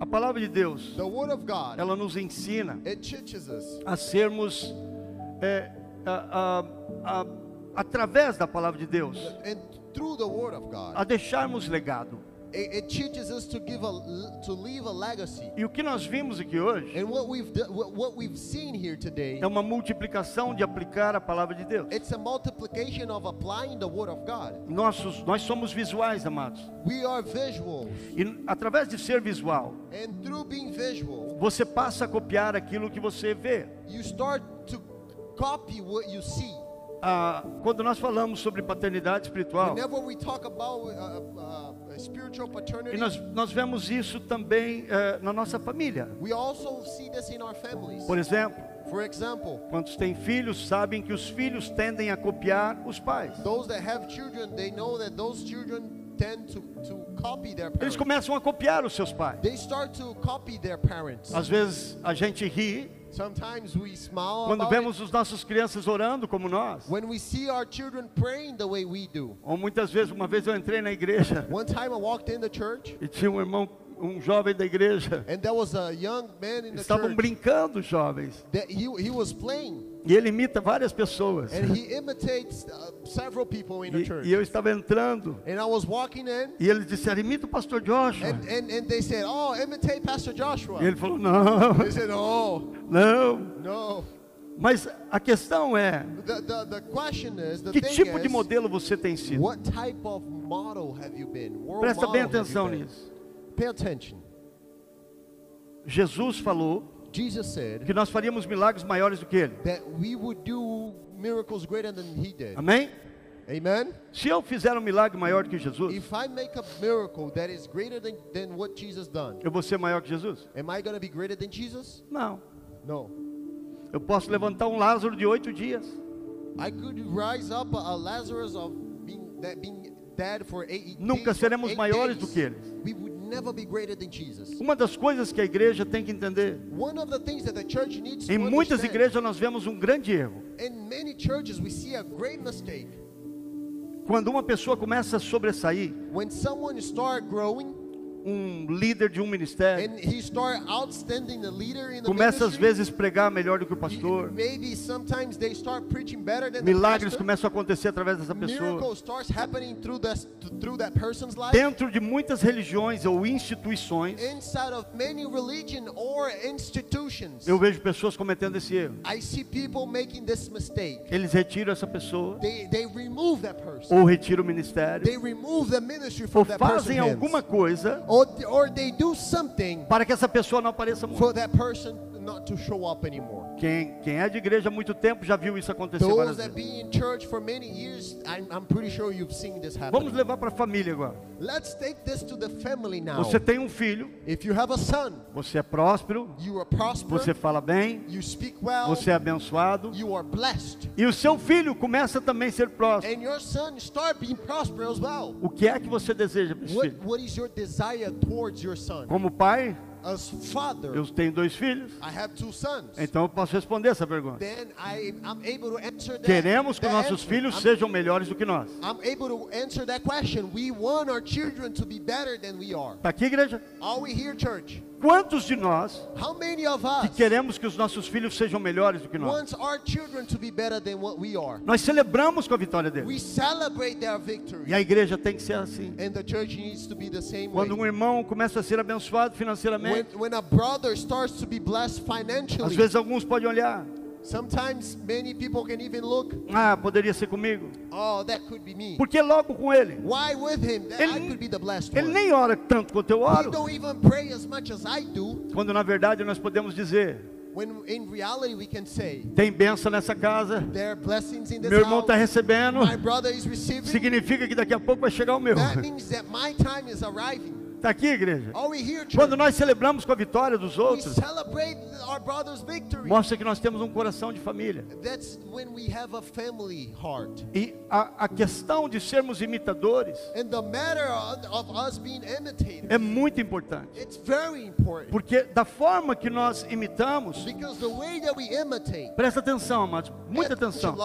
A palavra de Deus, ela nos ensina a sermos, é, a- a- a- através da palavra de Deus, a deixarmos legado. It, it teaches us to give a to leave a legacy. E o que nós vimos aqui hoje And what we've do, what, what we've seen here today, é uma multiplicação de aplicar a palavra de Deus. it's a multiplication of applying the Word of God. Nossos, nós somos visuais, amados. We are visuals, E através de ser visual, and through being visual, você passa a copiar aquilo que você vê. you start to copy what you see. Ah, quando nós falamos sobre paternidade espiritual, Whenever we talk about uh, uh, e nós, nós vemos isso também eh, na nossa família. we also see this in our families. Por exemplo, For example, quantos têm filhos sabem que os filhos tendem a copiar os pais. those that have children, they know that those children tend to, to copy their Eles parents. começam a copiar os seus pais. They start to copy their parents. Às vezes a gente ri quando vemos os nossos crianças orando como nós. it. when we see our children praying the way we do. Ou muitas vezes, uma vez eu entrei na igreja One time I walked in the church e tinha um irmão, um jovem da igreja. and there was a young man in the Estavam church brincando, os jovens. that he, he was playing E ele imita várias pessoas. and he imitates uh, several people in the E, church. e eu estava entrando. And I was walking in E eles disseram, imita o pastor Joshua. and, and, and they said, Oh, imitate Pastor Joshua. E ele falou, não, They said, Oh, não. no. Mas a questão é, The, the, the question is, the que tipo de is, modelo você tem sido? what type of model have you been? World Presta bem atenção nisso. Pay attention. Jesus falou Jesus said que nós faríamos milagres maiores do que ele. that we would do miracles greater than he did. Amém? Amen? Se eu fizer um milagre maior do que Jesus, If I make a miracle that is greater than, than what Jesus done, eu vou ser maior que Jesus? am I going to be greater than Jesus? Não. No. Eu posso levantar um Lázaro de oito dias. I could rise up a, a Lazarus of being that being Nunca seremos maiores do que eles. Uma das coisas que a igreja tem que entender, em muitas igrejas nós vemos um grande erro. Quando uma pessoa começa a sobressair, um líder de um ministério, and he start outstanding the leader in the começa às vezes pregar melhor do que o pastor, maybe sometimes they start preaching better than milagres começam a acontecer através dessa pessoa. Dentro de muitas religiões ou instituições, Inside of many religion or institutions, eu vejo pessoas cometendo esse erro. I see people making this mistake. Eles retiram essa pessoa, They they remove that person. ou retiram o ministério, They remove the ministry ou fazem alguma coisa Or, or they do something para que essa pessoa não apareça muito. for that person not to show up anymore. Quem, quem é de igreja há muito tempo já viu isso acontecer Those várias that vezes. be in church for many years, I'm, I'm pretty sure you've seen this happen. Vamos levar para a família agora. Let's take this to the family now. Você tem um filho, If you have a son, você é próspero, you are prosperous, você fala bem, you speak well, você é abençoado, you are blessed, e o seu filho começa também a ser próspero. and your son start being prosperous as well. O que é que você deseja para esse What, filho? what is your desire towards your son? Como pai, As father, eu tenho dois filhos, I have two sons. então eu posso responder essa pergunta. Then I, I'm able to answer that. Queremos que nossos answer. filhos I'm- sejam melhores do que nós. I'm able to answer that question. We want our children to be better than we are. Está aqui, igreja? Are we here, church? Quantos de nós que queremos que os nossos filhos sejam melhores do que nós? Nós celebramos com a vitória deles. E a igreja tem que ser assim. And the church needs to be the same way. Quando um irmão começa a ser abençoado financeiramente, às vezes alguns podem olhar, sometimes many people can even look, ah, poderia ser comigo. oh, that could be me. Porque logo com ele, Why with him? That I ele, could be the blessed ele one. nem ora tanto quanto eu He oro. don't even pray as much as I do. Quando na verdade nós podemos dizer, When in reality we can say, tem bênção nessa casa, there are blessings in this meu irmão está recebendo, My brother is receiving. significa que daqui a pouco vai chegar o meu. That means that my time is arriving. Está aqui, igreja? Quando nós celebramos com a vitória dos outros, mostra que nós temos um coração de família. E a, a questão de sermos imitadores é muito importante. Porque da forma que nós imitamos, Because the way that we imitate, presta atenção, amados, muita atenção.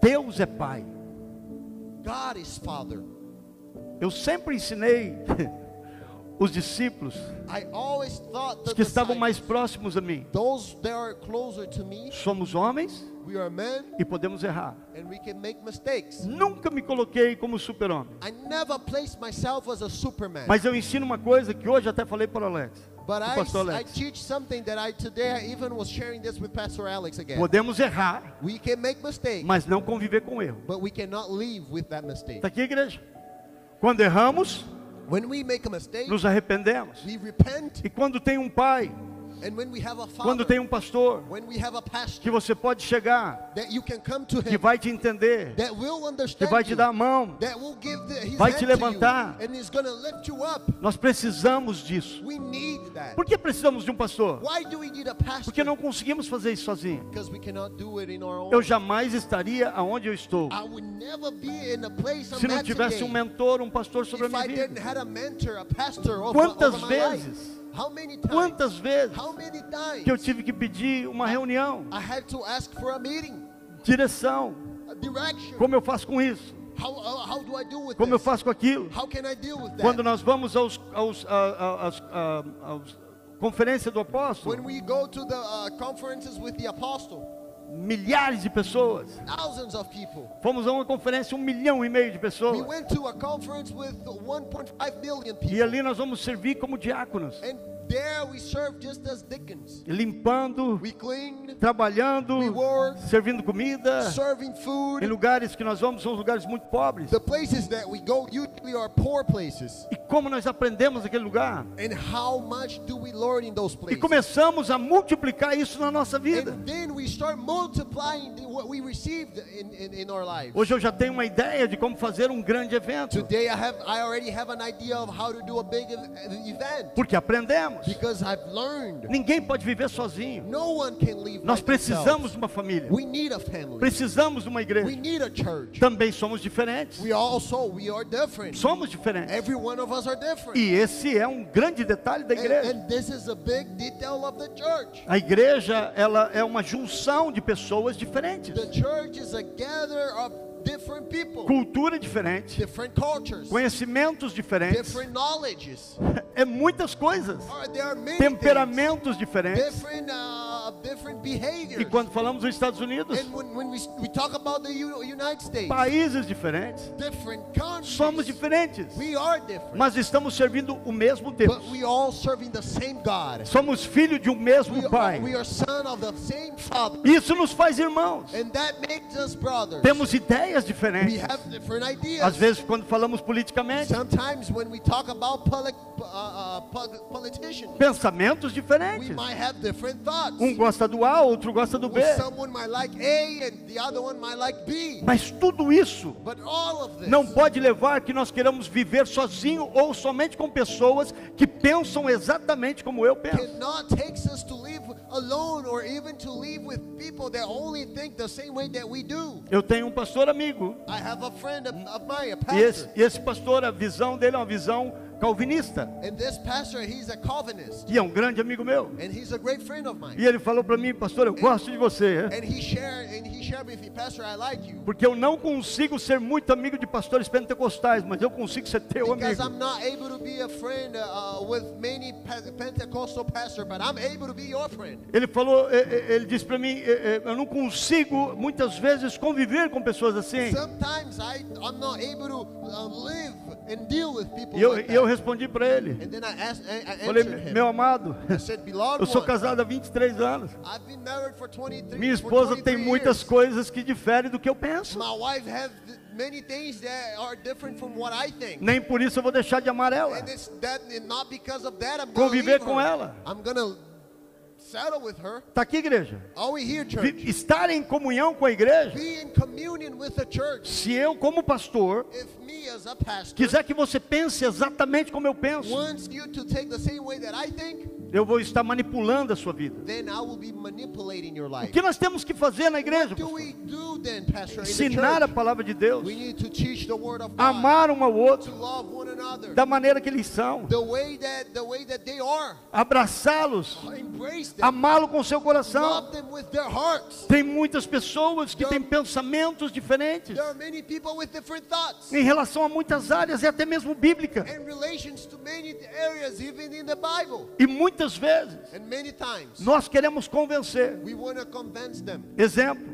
Deus é Pai. God is Father. Eu sempre ensinei os discípulos, os que estavam mais próximos a mim, somos homens e podemos errar. and we can make mistakes. Nunca me coloquei como super-homem. I never placed myself as a superman. Mas eu ensino uma coisa que hoje até falei para o Alex, But I, I teach something that I today I even was sharing this with Pastor Alex again. Podemos errar, We can make mistakes, mas não conviver com erro. but we cannot live with that mistake. Está aqui, igreja? Quando erramos, nos arrependemos. E quando tem um pai, quando tem um pastor, que você pode chegar, que vai te entender, que vai te dar a mão. vai te levantar. and he's gonna lift you up. Nós precisamos disso. We need that. Por que precisamos de um pastor? Porque não conseguimos fazer isso sozinho. Because we cannot do it in our own. Eu jamais estaria aonde eu estou se não tivesse um mentor, um pastor sobre a minha vida. Quantas vezes? Quantas vezes que eu tive que pedir uma reunião, direção, como eu faço com isso, with como eu faço com aquilo. Quando nós vamos aos, aos, a- a- às- a- aos conferência do apóstolo, we milhares de pessoas. thousands of people. Fomos a uma conferência, um milhão e meio de We pessoas. went to a conference with 1.5 million E ali nós vamos servir como diáconos, And there we serve just as deacons. limpando, We clean, trabalhando, we work, servindo comida. serving Em food. lugares que nós vamos são lugares muito pobres. The places that we go usually are poor places. E como nós aprendemos naquele lugar? And how much do we learn in those E places? começamos a multiplicar isso na nossa vida. And then we start multiplying the, what we received in, in, in our lives. Hoje eu já tenho uma ideia de como fazer um grande evento, Today I have I already have an idea of how to do a big ev- event porque aprendemos. Because I've learned. Ninguém pode viver sozinho. No one can live Nós precisamos de uma família. We need a family. Precisamos de uma We igreja. need a church. Também somos diferentes. Somos diferentes. Every one of us are different. E esse é um grande detalhe da igreja. and this is a big detail of the church. A igreja, ela é uma junção de pessoas diferentes, The church is a gather of different people, cultura diferente, different cultures, conhecimentos diferentes, different knowledges. é muitas coisas, temperamentos things, diferentes. different, uh, different behaviors. E quando falamos dos Estados Unidos, And when, when we, we talk about the U- United States, países diferentes, somos diferentes, we are different, mas estamos servindo o mesmo Deus. but we all serving the same God. Somos filhos de um mesmo We Pai. are, we are son of the same Father, Isso nos faz irmãos. and that makes us brothers. Temos ideias We diferentes. Às vezes, quando falamos politicamente, Sometimes when we talk about poli- uh, uh, pensamentos diferentes. Um gosta do A, outro gosta do B. Like like. Mas tudo isso But all of this não pode levar que nós queiramos viver sozinho ou somente com pessoas que pensam exatamente como eu penso. Alone or even to live with people that only think the same way that we do. Eu tenho um pastor amigo I have a friend of, mine, a e esse, pastor. e esse pastor, a visão dele é uma visão calvinista And this pastor, he's a Calvinist. e é um grande amigo meu. And he's a great friend of mine. E ele falou para mim, pastor, eu gosto de você, é? And shared and me, Pastor, like porque eu não consigo ser muito amigo de pastores pentecostais, mas eu consigo ser teu Because amigo. I'm not able to be a friend uh, with many Pe- Pentecostal pastors, but I'm able to be your friend. Ele falou, eh, eh, ele disse para mim, eh, eu não consigo muitas vezes conviver com pessoas assim. Sometimes I, I'm not able to uh, live and deal with people eu, like e eu respondi para ele, And then I asked, falei, meu amado, said, eu sou casado há 23 anos. I've been married for 23 Minha esposa 23 tem muitas years. coisas que diferem do que eu penso. My wife has th- many things that are different from what I think. Nem por isso eu vou deixar de amar ela. That Conviver com her. ela. I'm gonna. Está aqui, igreja. Are we here, Vi- church? Estar em comunhão com a igreja. Be in communion with the church. Se eu, como pastor, If me as a pastor quiser que você pense exatamente como eu penso, eu vou estar manipulando a sua vida. O que nós temos que fazer na igreja? Do then, Pastor? Ensinar a palavra de Deus, amar um ao outro da maneira que eles são, abraçá-los, Embrace them. amá-lo com seu coração. Tem muitas pessoas que têm pensamentos diferentes em relação a muitas áreas e até mesmo bíblica. E muitas vezes And many times nós queremos convencer. Exemplo,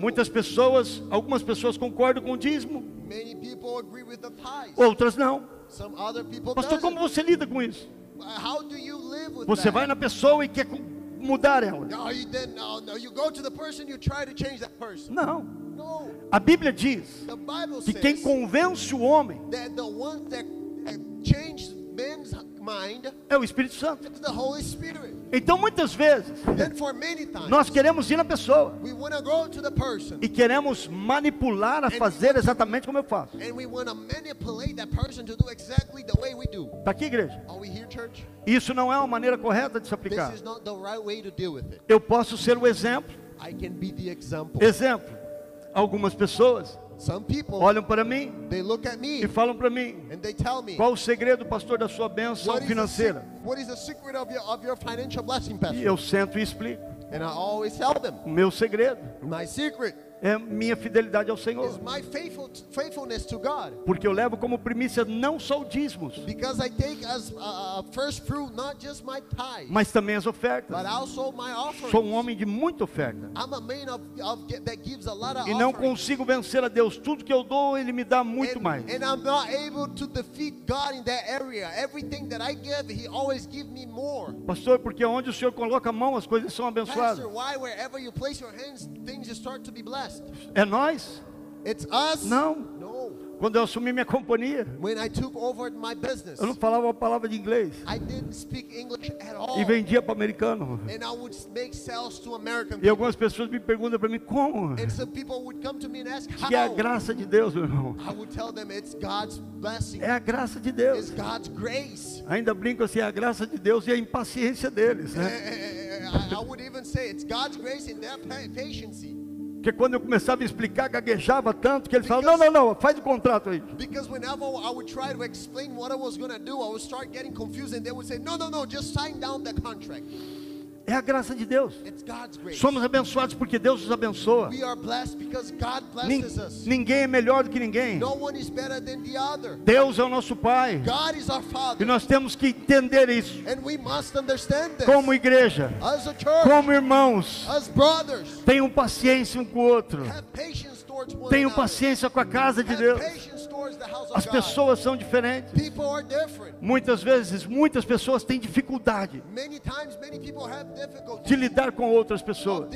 muitas pessoas, algumas pessoas concordam com o dízimo, many people agree with the tithes. outras não. Pastor, como você lida com isso? Você vai na pessoa e quer mudar ela. Não. A Bíblia diz que quem convence o homem mind é o Espírito Santo. Então, muitas vezes, times, nós queremos ir na pessoa we want to go to the person e queremos manipular a fazer exatamente como eu faço. and we want to manipulate that person to do exactly the way we do. Está aqui, igreja? Are we here, church? Isso não é uma maneira correta de se aplicar. is not the right way to deal with it. Eu posso ser o exemplo. I can be the example. Exemplo. Algumas pessoas Some people, olham para mim they look at me e falam para mim: and they tell me, qual o segredo, pastor, da sua bênção financeira? sec- what is the secret of your, of your financial blessing, E eu sento e explico. And I always tell them, O meu segredo my secret é minha fidelidade ao Senhor. faithful. Porque eu levo como primícia não só o dízimos, Because I take as uh, first fruit not just my tithe, mas também as ofertas. but also my offerings. Sou um homem de muita oferta. Of, of E não consigo vencer a Deus. Tudo que eu dou, Ele me dá muito and, mais. and I'm not able to defeat God in that area. Everything that I give, He always gives me more. Pastor, porque onde o Senhor coloca a mão, as coisas são abençoadas. Pastor, why wherever you place your hands, things just start to be blessed? É nós? It's us? Não. No. Quando eu assumi minha companhia, When I took over my business, eu não falava uma palavra de inglês. I didn't speak English at all. E vendia para americano. And I would make sales to American E algumas pessoas me perguntam para mim, como? And some people would come to me and ask Que é a how. graça de Deus, meu irmão. I would tell them it's God's blessing. É a graça de Deus. Ainda brinco assim, é a graça de Deus e a impaciência deles, Eh, né? eh, eh, I, I would even say it's God's grace and their pa- patience. Porque quando eu começava a explicar, gaguejava tanto que eles falavam, não, não, não, faz o contrato aí. Because whenever I would try to explain what I was going to do, I would start getting confused and they would say, no, no, no, just sign down the contract. É a graça de Deus. Somos abençoados porque Deus nos abençoa. Nin- ninguém é melhor do que ninguém. Deus é o nosso Pai. E nós temos que entender isso como igreja, como irmãos. Tenham paciência um com o outro. Tenham paciência com a casa de Deus. As pessoas são diferentes. Muitas vezes, muitas pessoas têm dificuldade de lidar com outras pessoas.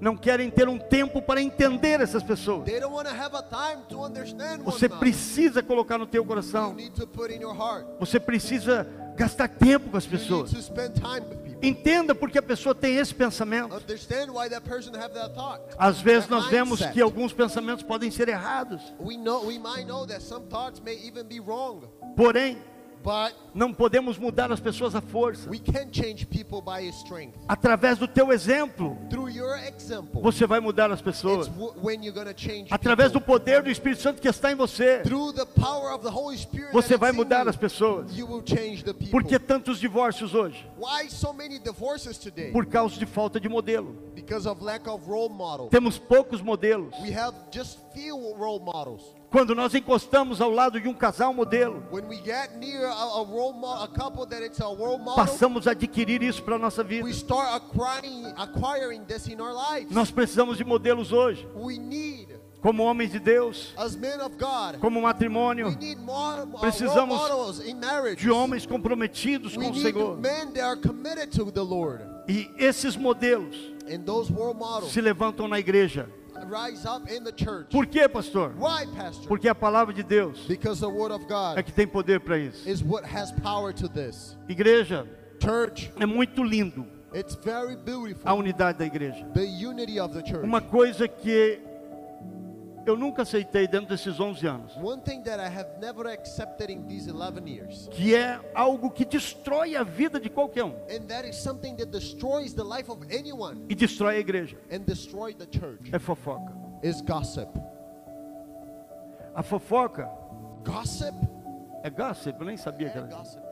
Não querem ter um tempo para entender essas pessoas. Você precisa colocar no teu coração. Você precisa gastar tempo com as pessoas. Entenda porque a pessoa tem esse pensamento. Às vezes nós vemos que alguns pensamentos podem ser errados. Porém, não podemos mudar as pessoas à força. we can change people by His strength. Através do teu exemplo, Through your example, você vai mudar as pessoas. Através do poder do Espírito Santo que está em você, Through the power of the Holy Spirit, você vai mudar you, as pessoas. You will change the people. Por que tantos divórcios hoje? Why so many divorces today? Por causa de falta de modelo. Because of lack of role model. Temos poucos modelos. Quando nós encostamos ao lado de um casal modelo, a, a model, a model, passamos a adquirir isso para a nossa vida. acquiring, acquiring. Nós precisamos de modelos hoje, como homens de Deus, God, como matrimônio, more uh, Precisamos de homens comprometidos We com o Senhor. E esses modelos se levantam na igreja. Por quê, pastor? Porque a palavra de Deus Because the Word of é God que tem poder para isso. is what has power to this. Igreja, Church, é muito lindo it's very a beautiful. unidade da igreja. The unity of the church. Uma coisa que eu nunca aceitei dentro desses 11 anos, One thing that I have never accepted in these 11 years, que é algo que destrói a vida de qualquer um and that is something that destroys the life of anyone e destrói a igreja, and destroy the church, é fofoca. is gossip. A fofoca Gossip? é gossip, eu nem sabia que É era. gossip.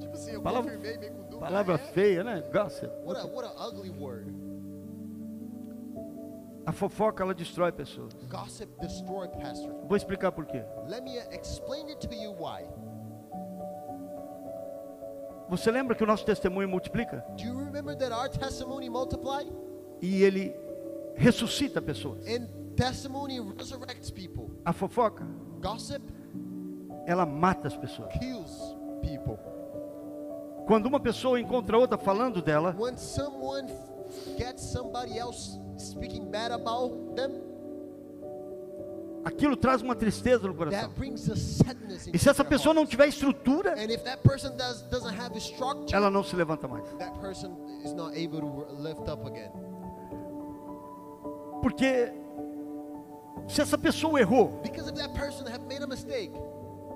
Tipo assim, eu Palavra- confirmei meio com dúvida. Palavra É? feia, né? Gossip. What a, what a ugly word. A fofoca ela destrói pessoas. Gossip destroy. Vou explicar por quê. Let me explain it to you why. Você lembra que o nosso testemunho multiplica Do you remember that our testimony multiply e ele ressuscita pessoas? and testimony resurrects people? A fofoca, Gossip ela mata as pessoas. kills people. Quando uma pessoa encontra outra falando dela, When someone gets somebody else speaking bad about them, aquilo traz uma tristeza no coração. E se essa pessoa não tiver estrutura, ela não se levanta mais. Porque se essa pessoa errou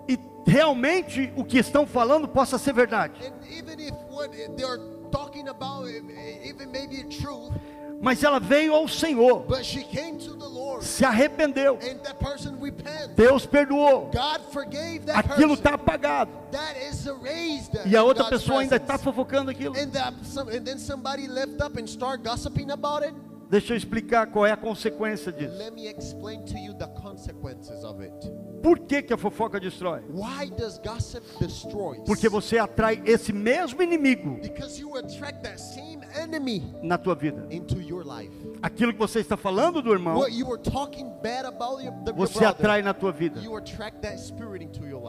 e realmente o que estão falando possa ser verdade, and even if what they're talking about, even maybe truth, mas ela veio ao Senhor, but she came to the Lord, se arrependeu, and that person repent. Deus perdoou, aquilo está apagado That is erased. e a outra pessoa ainda está fofocando aquilo. And, that some, and then somebody lift up and start gossiping about it. Deixa eu explicar qual é a consequência disso. Let me explain to you the consequences of it. Por que, que a fofoca destrói? Why does gossip destroy? Porque você atrai esse mesmo inimigo Because you attract that same na tua vida. Aquilo que você está falando do irmão, você atrai na tua vida.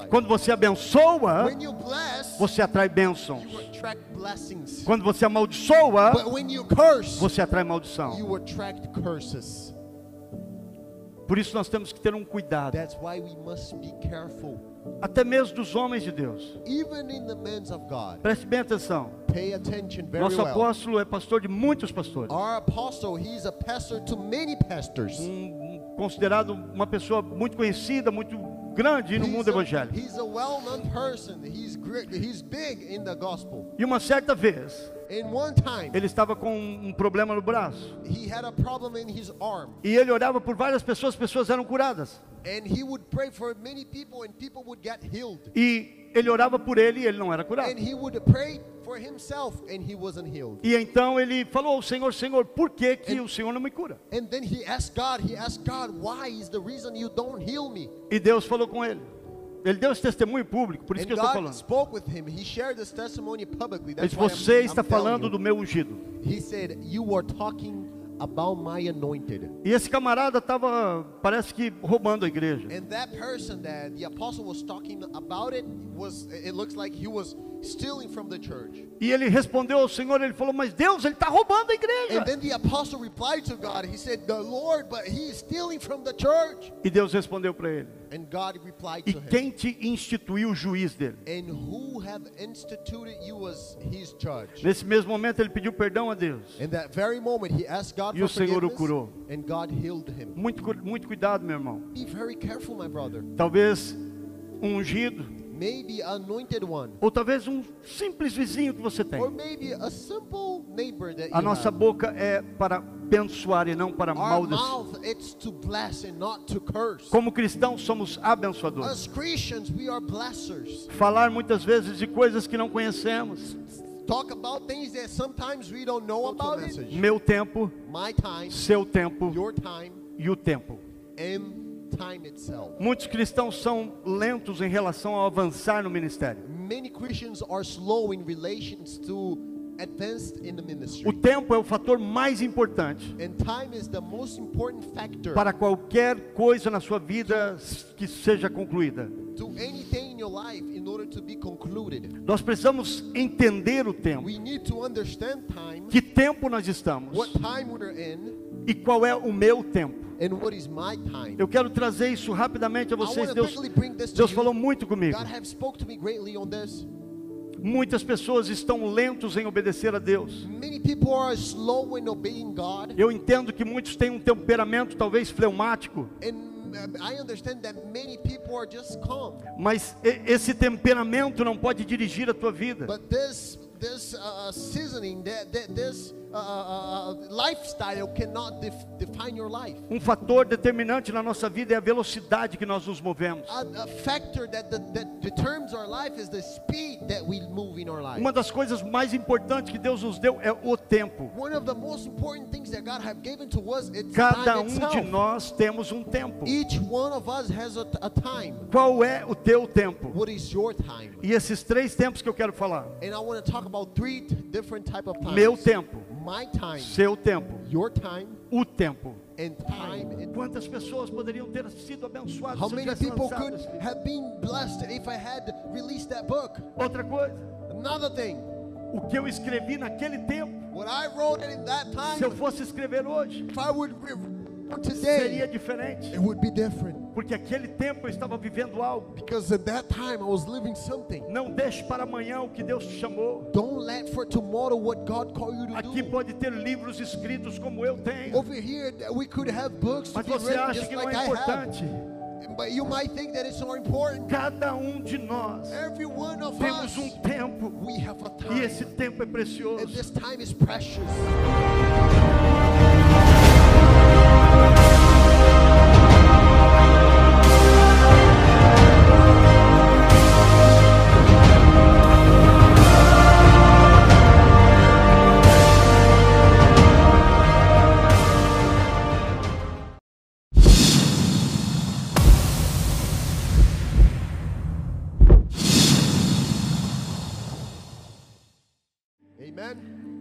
Quando você abençoa, você atrai bênçãos. Quando você amaldiçoa, você atrai maldição. Por isso nós temos que ter um cuidado, Até mesmo dos homens de Deus. Even in the men's of God, Preste bem atenção. pay attention very Nosso apóstolo é pastor de muitos pastores. Our apostle, he's a pastor to many pastors. Um- considerado uma pessoa muito conhecida, muito grande no He's mundo a, evangélico. he's a well-known person. He's great. He's big in the gospel. E uma certa vez, ele estava com um problema no braço. he had a problem in his arm, E ele orava por várias pessoas, pessoas eram curadas. and he would pray for many people, and people would get healed. E ele orava por ele e ele não era curado. And he would pray for himself, and he wasn't healed. E então ele falou ao Senhor, Senhor, por que, que o Senhor não me cura? And then he asked God. He asked God, "Why is the reason you don't heal me?" E Deus falou com ele. Ele deu esse testemunho público, por isso que eu estou falando. Ele disse, você está falando do meu ungido. He said, "You are talking about my anointed." E esse camarada estava, parece que, roubando a igreja. And that person that the apostle was talking about it was it looks like he was stealing from the church. E ele respondeu ao Senhor, ele falou, mas Deus, ele está roubando a igreja. And then the apostle replied to God. He said, "The Lord, but he is stealing from the church." E Deus respondeu para ele. And God replied E to him, quem te instituiu o juiz dele? "And who have instituted you as his judge?" Nesse mesmo momento ele pediu perdão a Deus. In that very moment, he asked God E for o Senhor o curou. and God healed him. Muito, muito cuidado, meu irmão. Be very careful, my brother. Talvez um ungido, Maybe an anointed one, ou talvez um simples vizinho que você tem. or maybe a simple neighbor that A nossa have. boca é para abençoar e não para maldecir. Como cristãos somos abençoadores. As Christians, we are blessers. Falar muitas vezes de coisas que não conhecemos. Talk about things that sometimes we don't know about. Meu tempo, My time, seu tempo your time, e o tempo. Muitos cristãos são lentos em relação ao avançar no ministério. Many Christians are slow in relations to advanced in the O tempo é o fator mais importante And time is the most important factor para qualquer coisa na sua vida que seja concluída. to anything in your life in order to be concluded. Nós precisamos entender o tempo. We need to understand time, Que tempo nós estamos e qual é o meu tempo. and what is my time. Eu quero trazer isso rapidamente a vocês. Deus, Deus falou muito comigo. Muitas pessoas estão lentos em obedecer a Deus. Many people are slow in obeying God. Eu entendo que muitos têm um temperamento talvez fleumático, uh, mas esse temperamento não pode dirigir a tua vida. But this this uh, seasoning, that, that this uh, uh, uh, lifestyle cannot def- define your life. Um fator determinante na nossa vida é a velocidade que nós nos movemos. A, a factor that, that, that determines our life is the speed that we move in our life. Uma das coisas mais importantes que Deus nos deu é o tempo. One of the most important things that God have given to us is Cada time um itself. de nós temos um tempo. Each one of us has a, a time. Qual é o teu tempo? What is your time? E esses três tempos que eu quero falar: And I want to talk about three t- different type of times. meu tempo, My time, seu tempo, your time, o tempo. time. Quantas pessoas poderiam ter sido abençoadas How se eu many tivesse people could esse livro? have been blessed if I had released that book? Outra coisa, Another thing, o que eu escrevi naquele tempo, what I wrote in that se eu time, fosse escrever hoje, if I would re- seria today, diferente. it would be different. Porque aquele tempo eu estava vivendo algo. Because at that time I was living something. Não deixe para amanhã o que Deus te chamou. Don't let for tomorrow what God called you to Aqui do. pode ter livros escritos como eu tenho. Over here, we could have books Mas você written acha que não like é I have. importante? But you might think that it's so important. Cada um de nós Every one of temos us, um tempo. we have a E time. esse tempo é And precioso. this time is precious.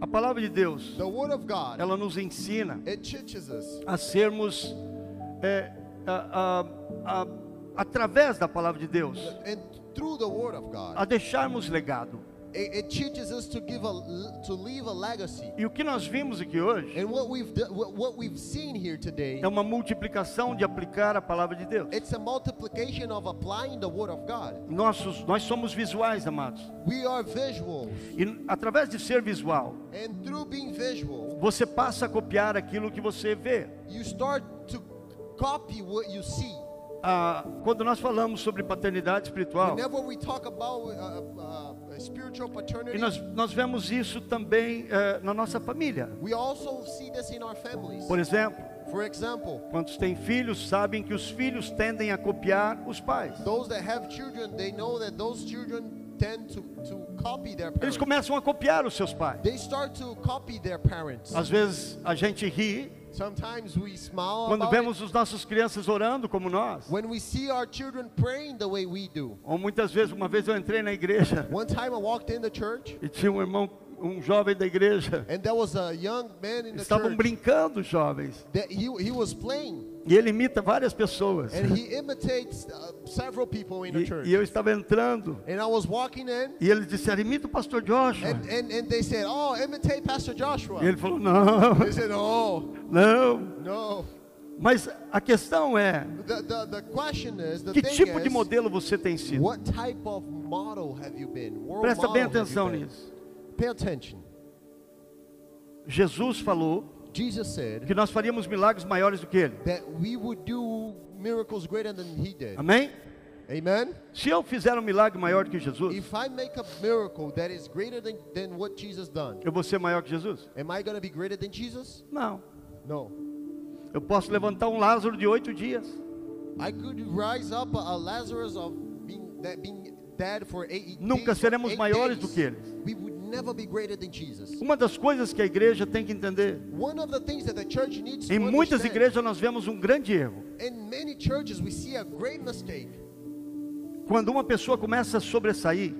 A palavra de Deus, ela nos ensina a sermos, é, a- a- a- através da palavra de Deus, a deixarmos legado. It, it teaches us to give a to leave a legacy. E o que nós vimos aqui hoje And what we've do, what what we've seen here today, é uma multiplicação de aplicar a palavra de Deus. it's a multiplication of applying the Word of God. Nossos, nós somos visuais, amados. We are visuals, E através de ser visual, and through being visual, você passa a copiar aquilo que você vê. you start to copy what you see. Ah, quando nós falamos sobre paternidade espiritual, Whenever we talk about uh, uh, e paternity, nós, nós vemos isso também eh, na nossa família. Por exemplo, For example, quantos têm filhos sabem que os filhos tendem a copiar os pais. children, to, to Eles começam a copiar os seus pais. Às vezes a gente ri quando vemos os nossos crianças orando como nós. when we see our children praying the way we do. Ou muitas vezes, uma vez eu entrei na igreja One time I walked in the church e tinha um irmão, um jovem da igreja. and there was a young man in the Estavam church brincando, jovens. that he, he was playing E ele imita várias pessoas. and he imitates uh, several people in the church. E, e eu estava entrando. And I was walking in E eles disseram, imita o pastor Joshua. and, and, and they said, Oh, imitate Pastor Joshua. E ele falou, não, said, Oh, não. no. Mas a questão é, The, the, the is, que tipo de is, modelo você tem sido? what type of model have you been? World Presta bem atenção nisso. Pay attention. Jesus falou Jesus said que nós faríamos milagres maiores do que ele. that we would do miracles greater than he did. Amém? Amen. Se eu fizer um milagre maior do que Jesus, If I make a miracle that is greater than, than what Jesus done, eu vou ser maior que Jesus? am I going to be greater than Jesus? Não. No. Eu posso levantar um Lázaro de oito dias. I could rise up a, a Lazarus of being that being dead for eight Nunca days, seremos eight maiores days. do que eles. We would never be greater than Jesus. Uma das coisas que a igreja tem que entender, One of the things that the church needs to em muitas igrejas nós vemos um grande erro. in many churches we see a great mistake. Quando uma pessoa começa a sobressair,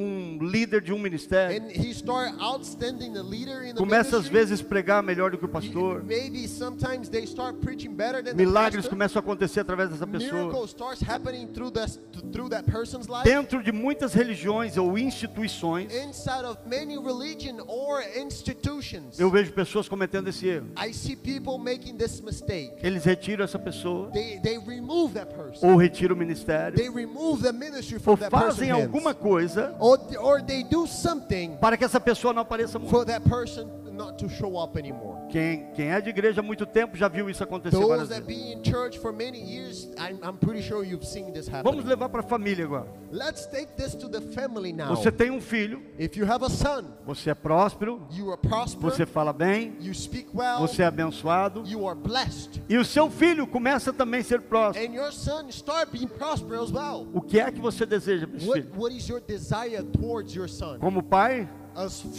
um líder de um ministério. and he start outstanding the leader in the Começa às vezes a pregar melhor do que o pastor. Maybe sometimes they start preaching better than the Milagres começam a acontecer através dessa pessoa. Miracle starts happening through that through that person's life. Dentro de muitas religiões ou instituições, Inside of many religion or institutions, eu vejo pessoas cometendo esse erro. I see people making this mistake. Eles retiram essa pessoa, They they remove that person. ou retiram o ministério, They remove the ministry ou fazem alguma coisa Or, or they do something para que essa pessoa não apareça muito. for that person not to show up anymore. Quem, quem é de igreja há muito tempo já viu isso acontecer várias Those that vezes. be in church for many years, I'm, I'm pretty sure you've seen this happen. Vamos levar para a família agora. Let's take this to the family now. Você tem um filho, If you have a son, você é próspero, you are prosperous, você fala bem, you speak well, você é abençoado, you are blessed, e o seu filho começa também a ser próspero. and your son start being prosperous as well. O que é que você deseja para esse What, filho? what is your desire towards your son? Como pai,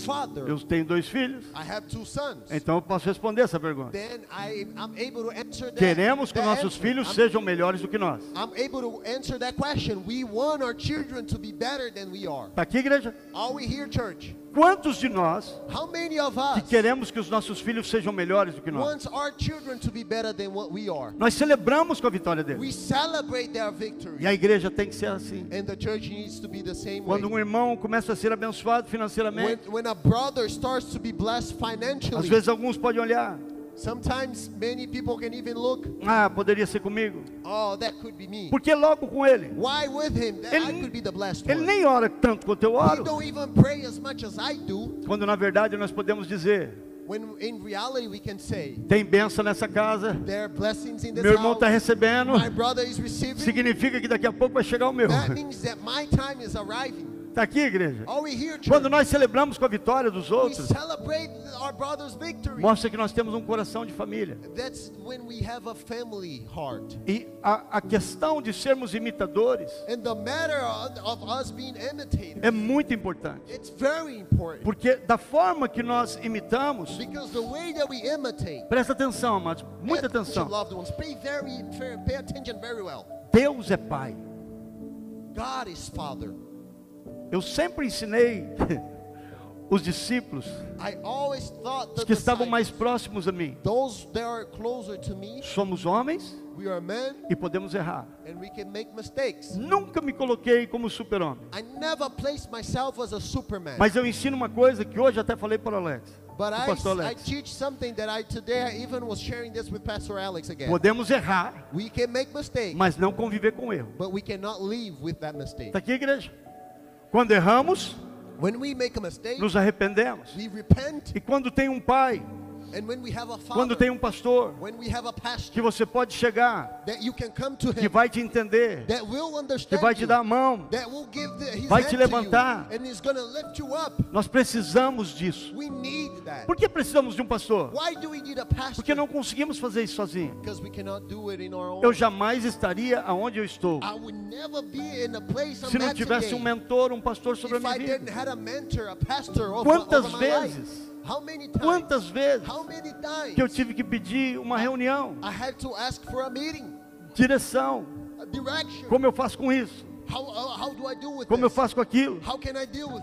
father, eu tenho dois filhos, I have two sons. então eu posso responder essa pergunta. Then I, I'm able to answer that. Queremos que nossos answer. filhos I'm- sejam melhores do que nós. I'm able to answer that question. We want our children to be better than we are. Está aqui, igreja? Are we here, church? Quantos de nós que queremos que os nossos filhos sejam melhores do que nós? Nós celebramos com a vitória deles. E a igreja tem que ser assim. And the church needs to be the same Quando um irmão começa a ser abençoado When, financeiramente, when a brother starts to be blessed às financially, vezes alguns podem olhar, sometimes many people can even look, ah, poderia ser comigo. oh, that could be me. Porque logo com ele, Why with him? That Ele- I could be the blessed ele one. nem ora tanto quanto eu He oro. don't even pray as much as I do. Quando na verdade nós podemos dizer, When in reality we can say, tem bênção nessa casa, there are blessings in this meu irmão está recebendo, My brother is receiving. significa que daqui a pouco vai chegar o meu. That means that my time is arriving. Está aqui, igreja? Quando nós celebramos com a vitória dos outros, mostra que nós temos um coração de família. E a, a questão de sermos imitadores é muito importante. Porque da forma que nós imitamos, presta atenção, amados, muita atenção. Deus é Pai. God is Father. Eu sempre ensinei os discípulos, os que estavam mais próximos a mim, somos homens e podemos errar. and we can make mistakes. Nunca me coloquei como super-homem. I never placed myself as a Superman. Mas eu ensino uma coisa que hoje até falei para o Alex, But I, I teach something that I today I even was sharing this with Pastor Alex again. Podemos errar, We can make mistakes, mas não conviver com erro. but we cannot live with that mistake. Está aqui, igreja? Quando erramos, nos arrependemos. E quando tem um pai, and when we have a quando tem um pastor, when we have a pastor, que você pode chegar, that you can come to que him, vai te entender, que vai te dar a mão. vai te levantar. and he's going to lift you up. Nós precisamos disso. We need that. Por que precisamos de um pastor? Why do we need a pastor? Porque não conseguimos fazer isso sozinho. Because we cannot do it in our own. Eu jamais estaria aonde eu estou I would never be in a place I'm se não tivesse um mentor, um pastor sobre a if I minha didn't vida. Quantas vezes? Quantas vezes que eu tive que pedir uma reunião, direção, como eu faço com isso, with como eu faço com aquilo.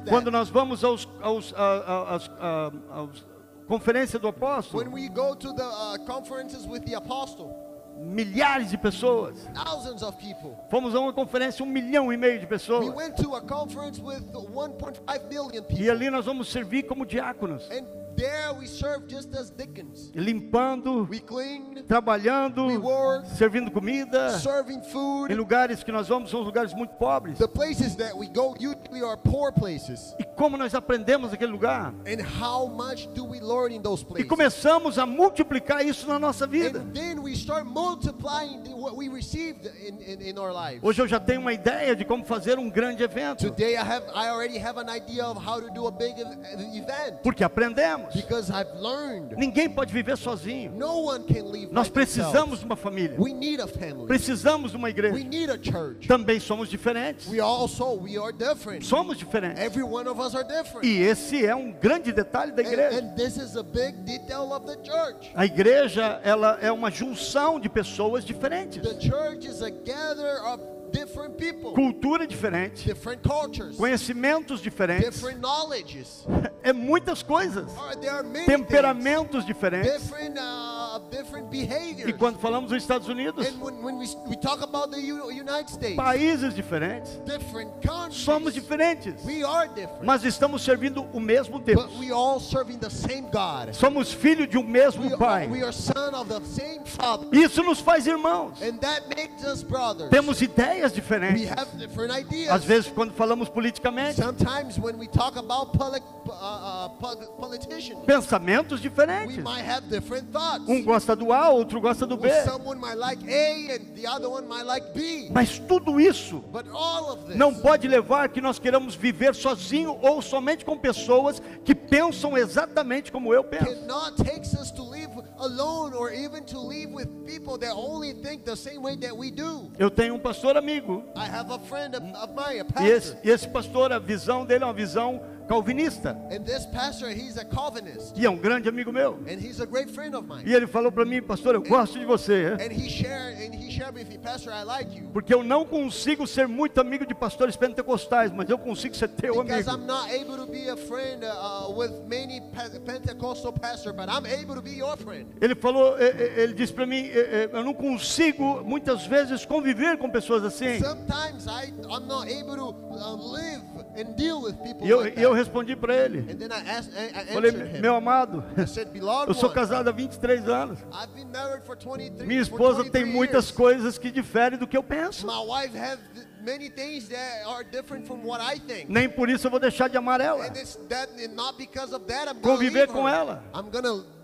Quando nós vamos aos, aos, a, a, às, a, aos conferência do apóstolo, when we go to the uh, conferences with the apostle, milhares de pessoas. thousands of people. Fomos a uma conferência, um milhão e meio de We pessoas. went to a conference with 1.5 million E ali nós vamos servir como diáconos, And there we serve just as deacons. limpando, We clean, trabalhando, we work, servindo comida. serving Em food. lugares que nós vamos são lugares muito pobres. The places that we go usually are poor places. E como nós aprendemos aquele lugar? And how much do we learn in those E places? começamos a multiplicar isso na nossa vida. And then we start multiplying the- what we received in, in, in our lives. Hoje eu já tenho uma ideia de como fazer um grande evento, Today I have I already have an idea of how to do a big ev- event porque aprendemos. Because I've learned. Ninguém pode viver sozinho. No one can live Nós precisamos de uma família. We need a family. Precisamos de uma We igreja. need a church. Também somos diferentes. Somos diferentes. Every one of us are different. E esse é um grande detalhe da igreja. and this is a big detail of the church. A igreja, ela é uma junção de pessoas diferentes. The church is a gather of different people, cultura diferente, cultures, conhecimentos diferentes, é muitas coisas, temperamentos things, diferentes. different, uh, different behaviors. E quando falamos dos Estados Unidos, And when, when we, we talk about the U- United States, países diferentes, somos diferentes, we are different. mas estamos servindo o mesmo Deus. But we all serving the same God. Somos filhos de um mesmo We Pai. Isso nos faz irmãos. And that makes us brothers. Temos ideias We diferentes. have different ideas. Às vezes, quando falamos politicamente, Sometimes when we talk about poli- uh, uh, pensamentos we diferentes. might have different thoughts. Um gosta do A, outro gosta do B. Like like B. Mas tudo isso But all of this não pode levar que nós queiramos viver sozinho ou somente com pessoas que pensam exatamente como eu penso. cannot takes us to live alone or even to live with people that only think the same way that we do. Eu tenho um pastor amigo I have a friend of, mine, a e esse, pastor. e esse pastor, a visão dele é uma visão calvinista. And this pastor, he's a Calvinist. E é um grande amigo meu. And he's a great friend of mine. E ele falou para mim, pastor, eu gosto de você. And he shared and he shared with me, Pastor, I like you. Porque eu não consigo ser muito amigo de pastores pentecostais, mas eu consigo ser teu Because amigo. I'm not able to be a friend uh, with many Pe- Pentecostal pastors, but I'm able to be your friend. Ele falou, eh, eh, ele disse para mim, eh, eu não consigo muitas vezes conviver com pessoas assim. Sometimes I, I'm not able to uh, live and deal with people E eu, like eu. Respondi para ele, And then I asked, I, I falei, meu amado, said, eu sou casado há 23 anos. I've been married for 23 Minha esposa 23 tem muitas years. coisas que diferem do que eu penso. My wife have th- many things that are different from what I think. Nem por isso eu vou deixar de amar ela. That that Conviver com ela. I'm gonna.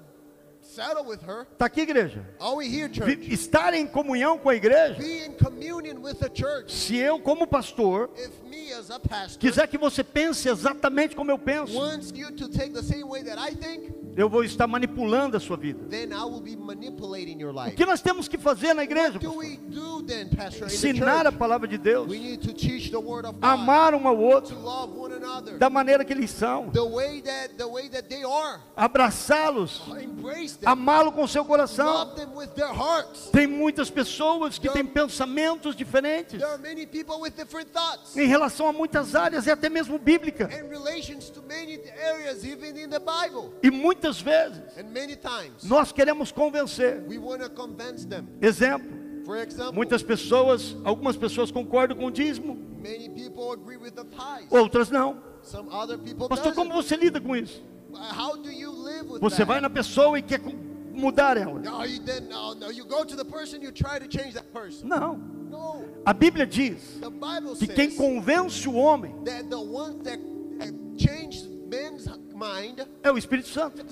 Está aqui, igreja. Here? Estar em comunhão com a igreja. Se eu, como pastor, me quiser que você pense exatamente como eu penso, wants you to take the same way that I think, eu vou estar manipulando a sua vida. O que nós temos que fazer na igreja? Do pastor? then, Ensinar a palavra de Deus, amar um ao outro da maneira que eles são, abraçá-los, Embrace them. amá-lo com seu coração. Tem muitas pessoas que têm pensamentos diferentes em relação a muitas áreas e até mesmo bíblica. E muitas vezes many times nós queremos convencer. Exemplo, muitas pessoas, algumas pessoas concordam com o dízimo, many people agree with the tithes. outras não. Pastor, como você lida com isso? With Você vai na pessoa e quer mudar ela. Não. A Bíblia diz que quem convence o homem mind é o Espírito Santo.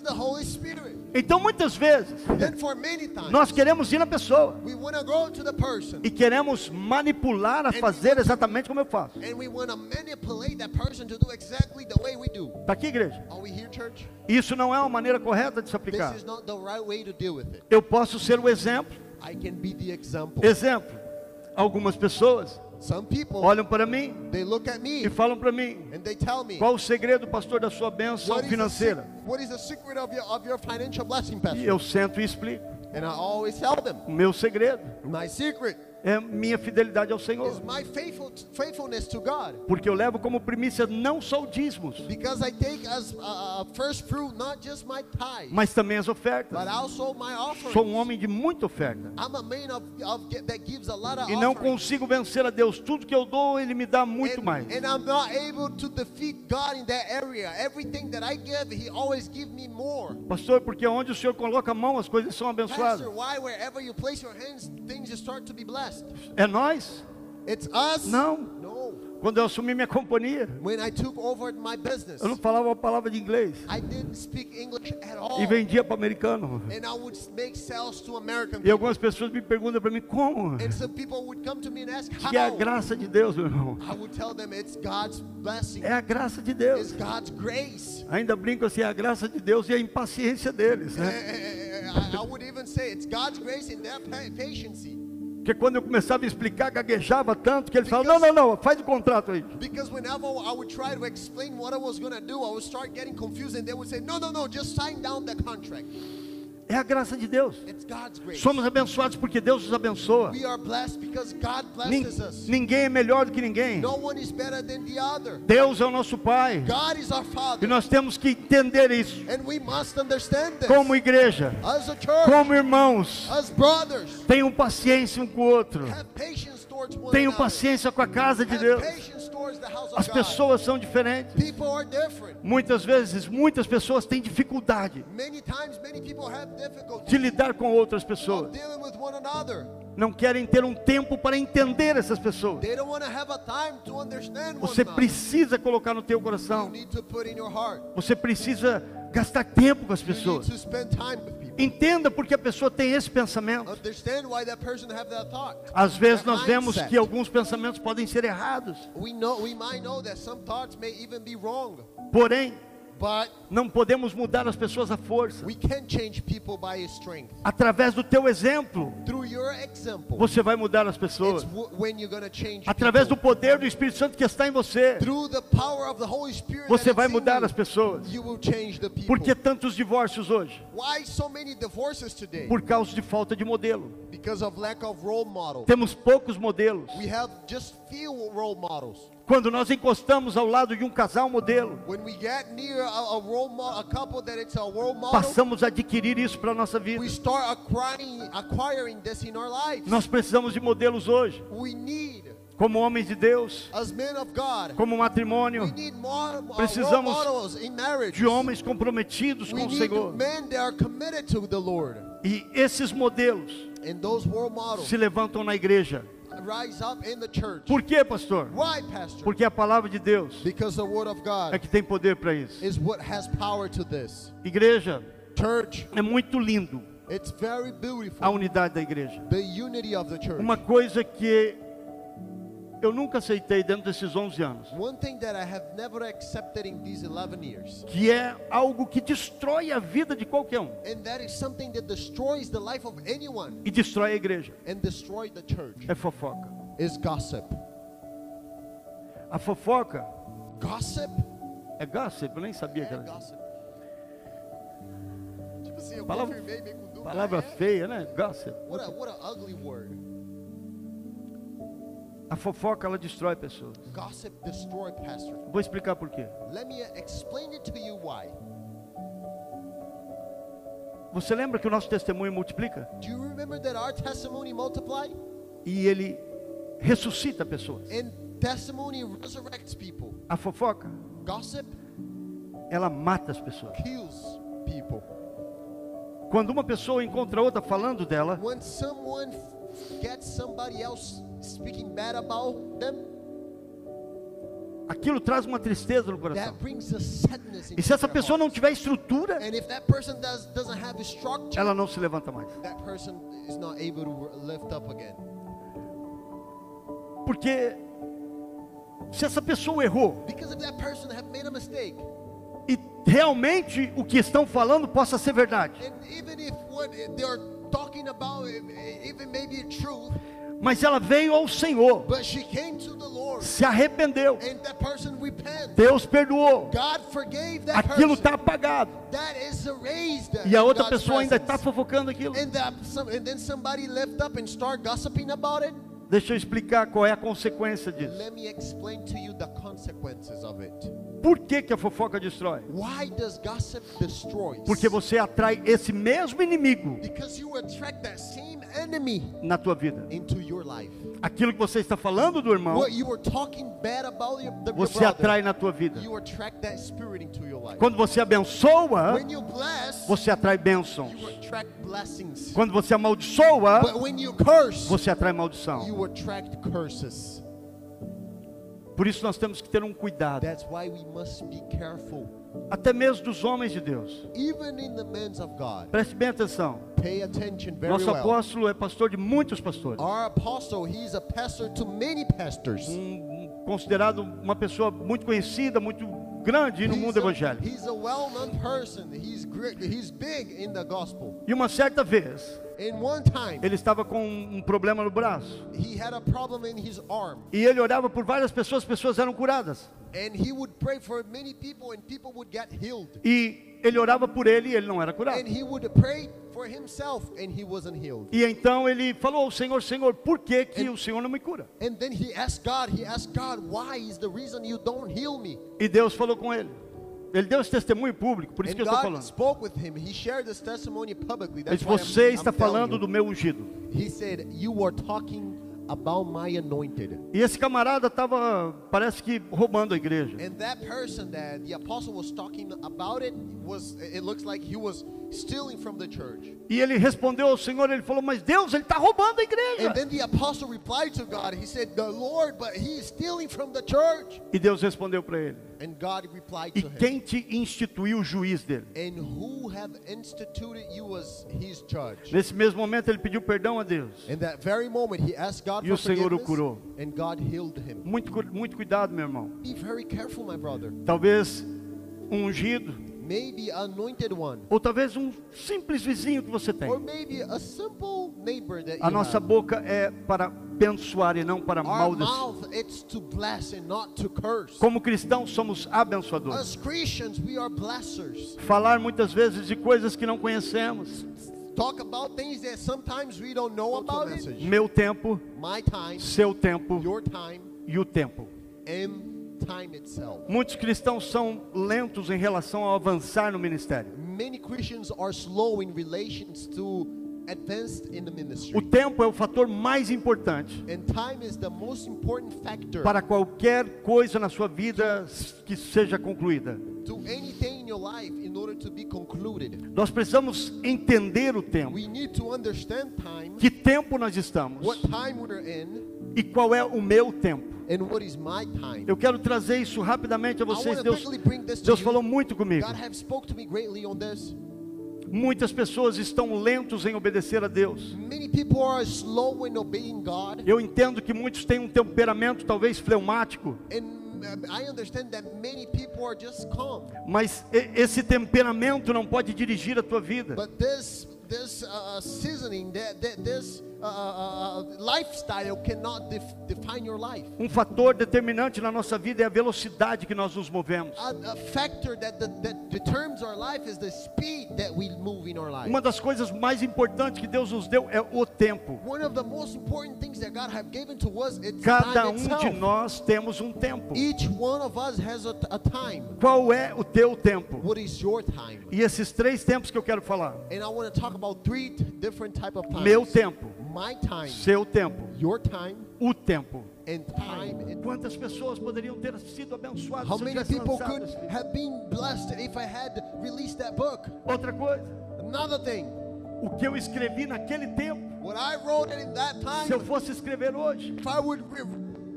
Então, muitas vezes, times nós queremos ir na pessoa we want to go to the person e queremos manipular a fazer exatamente como eu faço. and we want to manipulate that person to do exactly the way we do. Está aqui, igreja? Are we here? Isso não é uma maneira correta de se aplicar. right. Eu posso ser o exemplo. I can be the example. Exemplo. Algumas pessoas olham para mim they look at me e falam para mim: and they tell me qual o segredo, pastor, da sua bênção financeira? sec- what is the secret of your of your financial blessing, E eu sento e explico. And I always tell them O meu segredo my secret é minha fidelidade ao is Senhor. my faithful faithfulness to God. Porque eu levo como primícia não só o dízimos, Because I take as uh, first fruit not just my tithe, mas também as ofertas. but also my offering. Sou um homem de muita oferta. Of, of E não consigo vencer a Deus. Tudo que eu dou, Ele me dá muito and, mais. and I'm not able to defeat God in that area. Everything that I give, He always gives me more. Pastor, porque onde o Senhor coloca a mão, as coisas são abençoadas. Pastor, why wherever you place your hands, things just start to be blessed? É nós? It's us? Não. No. Quando eu assumi minha companhia, When I took over my business, eu não falava uma palavra de inglês. I didn't speak English at all. E vendia para americano. And I would make sales to American E people. algumas pessoas me perguntam para mim, como? And some people would come to me and ask Que é a how. graça de Deus, meu irmão. I would tell them it's God's blessing. É a graça de It's Deus. God's grace. Ainda brinco assim, é a graça de Deus e a impaciência deles. Eh, Né? eh, eh, I I would even say it's God's grace and their pa- patience. Porque quando eu começava a explicar, gaguejava tanto que eles falavam, não, não, não, faz o contrato aí. Because whenever I would try to explain what I was going to do, I would start getting confused and they would say, no, no, no, just sign down the contract. É a graça de Deus. Somos abençoados porque Deus nos abençoa. Nin- ninguém é melhor do que ninguém. Deus é o nosso Pai. E nós temos que entender isso. Como igreja, como irmãos, tenham paciência um com o outro. Tenham paciência com a casa de Deus. As pessoas são diferentes. Muitas vezes, muitas pessoas têm dificuldade de lidar com outras pessoas. Não querem ter um tempo para entender essas pessoas. Você precisa colocar no teu coração. Você precisa gastar tempo com as pessoas. Entenda porque a pessoa tem esse pensamento. Às vezes nós vemos que alguns pensamentos podem ser errados. Porém, não podemos mudar as pessoas à força. we can change people by His strength. Através do teu exemplo, Through your example, você vai mudar as pessoas. Através do poder do Espírito Santo que está em você, Through the power of the Holy Spirit, você vai mudar you, as pessoas. You will change the people. Por que tantos divórcios hoje? So? Por causa de falta de modelo. Because of lack of role model. Temos poucos modelos. Quando nós encostamos ao lado de um casal modelo, a, a model, passamos a adquirir isso para a nossa vida. acquiring, acquiring. Nós precisamos de modelos hoje, como homens de Deus, God, como matrimônio, more uh, Precisamos de homens comprometidos we com o Senhor. E esses modelos models se levantam na igreja. Por quê, pastor? Porque a palavra de Deus Because the Word of é God que tem poder para isso. is what has power to this. Igreja, Church, é muito lindo it's very a beautiful. unidade da igreja. The unity of the church. Uma coisa que eu nunca aceitei dentro desses 11 anos, One thing that I have never accepted in these 11 years, que é algo que destrói a vida de qualquer um and that is something that destroys the life of anyone e destrói a igreja, and destroy the church, é fofoca. A fofoca Gossip? é gossip, eu nem sabia que É era. gossip. Tipo assim, eu Palavra- confirmei meio com dúvida. Palavra É? feia, né? Gossip. What a, what a ugly word. A fofoca ela destrói pessoas. Gossip destroy pastor. Vou explicar por quê. Let me explain it to you why. Você lembra que o nosso testemunho multiplica? Do you remember that our testimony multiply? E ele ressuscita pessoas. And testimony resurrects people. A fofoca, Gossip ela mata as pessoas. kills people. Quando uma pessoa encontra outra falando dela, When someone gets somebody else speaking bad about them, aquilo traz uma tristeza no coração. E se essa pessoa não tiver estrutura, ela não se levanta mais. Porque se essa pessoa errou e realmente o que estão falando possa ser verdade, and even if what they're talking about, even maybe truth, mas ela veio ao Senhor, but she came to the Lord, se arrependeu, and that person repent, Deus perdoou, aquilo está apagado. E a outra pessoa ainda está fofocando aquilo. And, that some, and then somebody lift up and start gossiping about it. Deixa eu explicar qual é a consequência disso. Por que, que a fofoca destrói? Why does gossip destroy? Porque você atrai esse mesmo inimigo Because you attract that same enemy na tua vida. into your life. Aquilo que você está falando do irmão, você atrai na tua vida. you attract that spirit into your life. Quando você abençoa, When you bless, você atrai bênçãos. you attract blessings. Quando você amaldiçoa, But when you curse, você atrai maldição. Por isso nós temos que ter um cuidado, That's why we must be careful. até mesmo dos homens de Deus. Even in the men of God, Preste bem atenção. pay attention very Nosso well. apóstolo é pastor de muitos pastores. Our apostle, pastor to many pastors. Um- considerado uma pessoa muito conhecida, muito grande no mundo evangélico. E uma certa vez, ele estava com um problema no braço. he had a problem in his arm, E ele orava por várias pessoas, as pessoas eram curadas. E ele orava por ele e ele não era curado. And he would pray for himself and he wasn't healed. E então ele falou ao Senhor, Senhor, por que que o Senhor não me cura? And then he asked God, he asked God, why is the reason you don't heal me? E Deus falou com ele. Ele deu esse testemunho público, por isso And que eu estou falando. spoke with him. He shared this testimony publicly. Ele That's disse, why I'm- você I'm está telling falando you. do meu ungido. He said, you are talking about my anointed. E esse camarada estava, parece que, roubando a igreja. And that person that the apostle was talking about it was, it looks like he was stealing from the church. E ele respondeu ao Senhor, ele falou, mas Deus, ele está roubando a And igreja. then the apostle replied to God. He said, the Lord, but he is stealing from the church. E Deus respondeu para ele, And e to him. quem te instituiu o juiz dele? And who have instituted you as his judge? Nesse mesmo momento ele pediu perdão a Deus. In that very moment, he asked God E for o Senhor o curou. and God healed him. Muito, cu- muito cuidado, meu irmão. Be very careful, my brother. Talvez um ungido, Maybe anointed one, ou talvez um simples vizinho que você tem. or maybe a simple neighbor that A you nossa have. boca é para abençoar e não para Our maldecir. mouth, it's to bless and not to curse. Como cristãos somos abençoadores. As Christians, we are blessers. Falar muitas vezes de coisas que não conhecemos. Talk about things that sometimes we don't know about it. Meu tempo, My time, seu tempo your time, e o tempo. Muitos cristãos são lentos em relação ao avançar no ministério. Many Christians are slow in relations to advanced in the ministry. O tempo é o fator mais importante And time is the most important factor para qualquer coisa na sua vida que seja concluída. to anything in your life in order to be concluded. Nós precisamos entender o tempo. We need to understand time, Que tempo nós estamos e qual é o meu tempo. and what is my time. Eu quero trazer isso rapidamente a vocês. Deus, Deus falou muito comigo. God have spoke to me greatly on this. Muitas pessoas estão lentos em obedecer a Deus. Many people are slow in obeying God, Eu entendo que muitos têm um temperamento talvez fleumático, and um, I understand that many people are just calm. mas esse temperamento não pode dirigir a tua vida. But this this uh, seasoning, that, that this uh, uh, uh, lifestyle cannot def- define your life. Um fator determinante na nossa vida é a velocidade que nós nos movemos. A, a factor that, that, that determines our life is the speed that we move in our life. Uma das coisas mais importantes que Deus nos deu é o tempo. One of the most important things that God have given to us is Cada um itself. de nós temos um tempo. Each one of us has a, a time. Qual é o teu tempo? What is your time? E esses três tempos que eu quero falar: And I want to talk about three t- different type of times. meu tempo, My time, seu tempo, your time, o tempo. time. Quantas pessoas poderiam ter sido abençoadas How se eu many tivesse people could esse livro? have been blessed if I had released that book? Outra coisa, Another thing, o que eu escrevi naquele tempo, what I wrote in that se eu time, fosse escrever hoje, if I would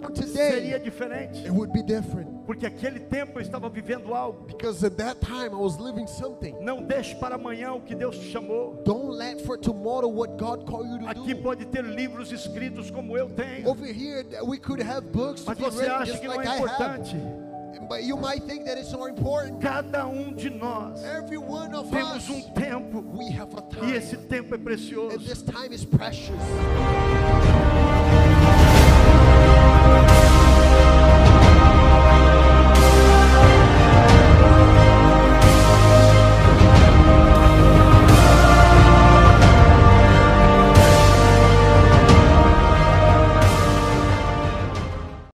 re- seria today, diferente, it would be different. porque aquele tempo eu estava vivendo algo. Because at that time I was living something. Não deixe para amanhã o que Deus te chamou. Don't let for tomorrow what God called you to Aqui do. pode ter livros escritos como eu tenho, Over here, we could have books to mas be você acha que não like é importante. But you might think that it's not important. Cada um de nós Every one of temos us, um tempo we have a e time. esse tempo é precioso.